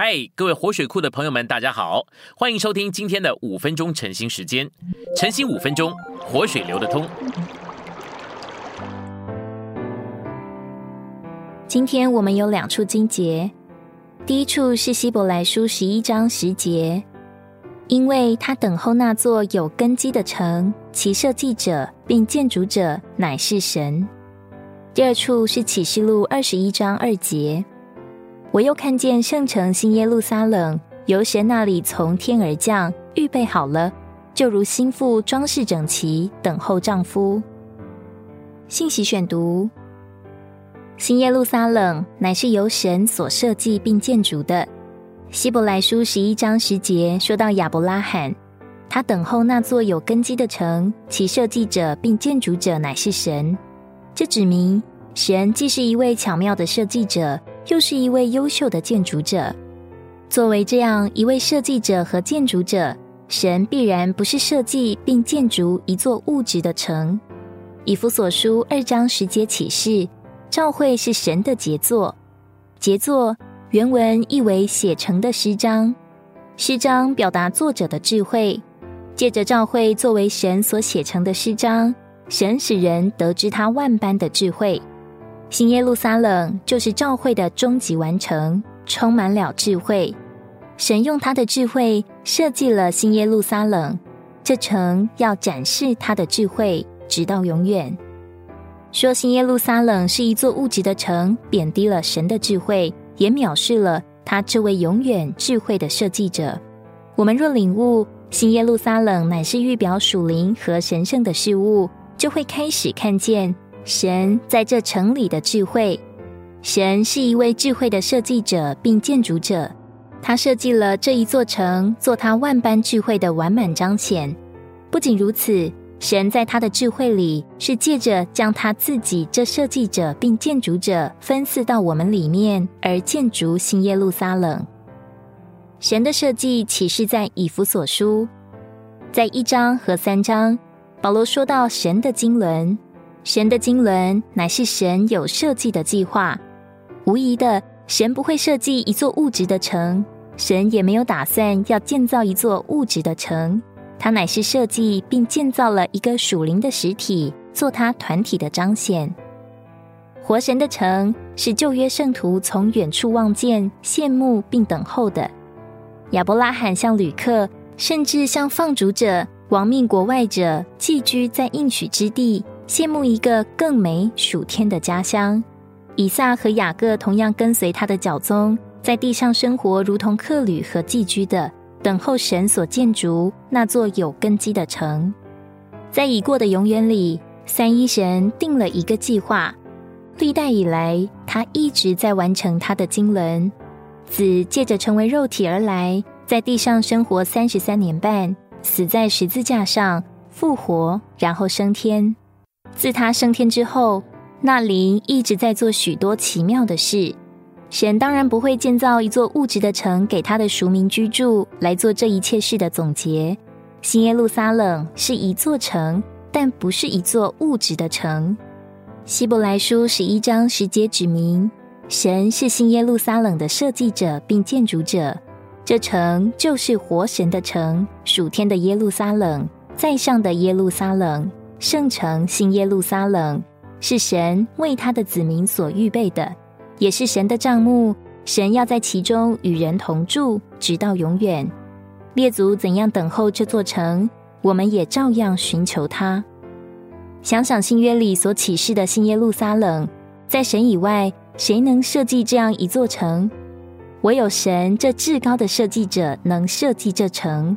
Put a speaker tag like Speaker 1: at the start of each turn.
Speaker 1: 嗨，各位活水库的朋友们，大家好，欢迎收听今天的五分钟晨兴时间。晨兴五分钟，活水流得通。
Speaker 2: 今天我们有两处经节，第一处是希伯来书十一章十节，因为他等候那座有根基的城，其设计者并建筑者乃是神。第二处是启示录二十一章二节。我又看见圣城新耶路撒冷由神那里从天而降，预备好了，就如心腹装饰整齐，等候丈夫。信息选读：新耶路撒冷乃是由神所设计并建筑的。希伯来书十一章十节说到亚伯拉罕，他等候那座有根基的城，其设计者并建筑者乃是神。这指明神既是一位巧妙的设计者。又是一位优秀的建筑者。作为这样一位设计者和建筑者，神必然不是设计并建筑一座物质的城。以弗所书二章十节启示，教会是神的杰作。杰作原文意为写成的诗章，诗章表达作者的智慧。借着教会作为神所写成的诗章，神使人得知他万般的智慧。新耶路撒冷就是教会的终极完成，充满了智慧。神用他的智慧设计了新耶路撒冷，这城要展示他的智慧，直到永远。说新耶路撒冷是一座物质的城，贬低了神的智慧，也藐视了他这位永远智慧的设计者。我们若领悟新耶路撒冷乃是预表属灵和神圣的事物，就会开始看见。神在这城里的智慧，神是一位智慧的设计者并建筑者，他设计了这一座城，做他万般智慧的完满彰显。不仅如此，神在他的智慧里是借着将他自己这设计者并建筑者分赐到我们里面，而建筑新耶路撒冷。神的设计启示在以弗所书，在一章和三章，保罗说到神的经纶。神的经纶乃是神有设计的计划，无疑的，神不会设计一座物质的城，神也没有打算要建造一座物质的城，他乃是设计并建造了一个属灵的实体，做他团体的彰显。活神的城是旧约圣徒从远处望见、羡慕并等候的。亚伯拉罕向旅客，甚至向放逐者、亡命国外者寄居在应许之地。羡慕一个更美属天的家乡，以撒和雅各同样跟随他的脚踪，在地上生活，如同客旅和寄居的，等候神所建筑那座有根基的城。在已过的永远里，三一神定了一个计划，历代以来，他一直在完成他的经纶。子借着成为肉体而来，在地上生活三十三年半，死在十字架上，复活，然后升天。自他升天之后，那灵一直在做许多奇妙的事。神当然不会建造一座物质的城给他的赎民居住，来做这一切事的总结。新耶路撒冷是一座城，但不是一座物质的城。希伯来书十一章十节指明，神是新耶路撒冷的设计者并建筑者。这城就是活神的城，属天的耶路撒冷，在上的耶路撒冷。圣城新耶路撒冷是神为他的子民所预备的，也是神的帐幕。神要在其中与人同住，直到永远。列祖怎样等候这座城，我们也照样寻求他。想想新约里所启示的新耶路撒冷，在神以外，谁能设计这样一座城？唯有神这至高的设计者能设计这城。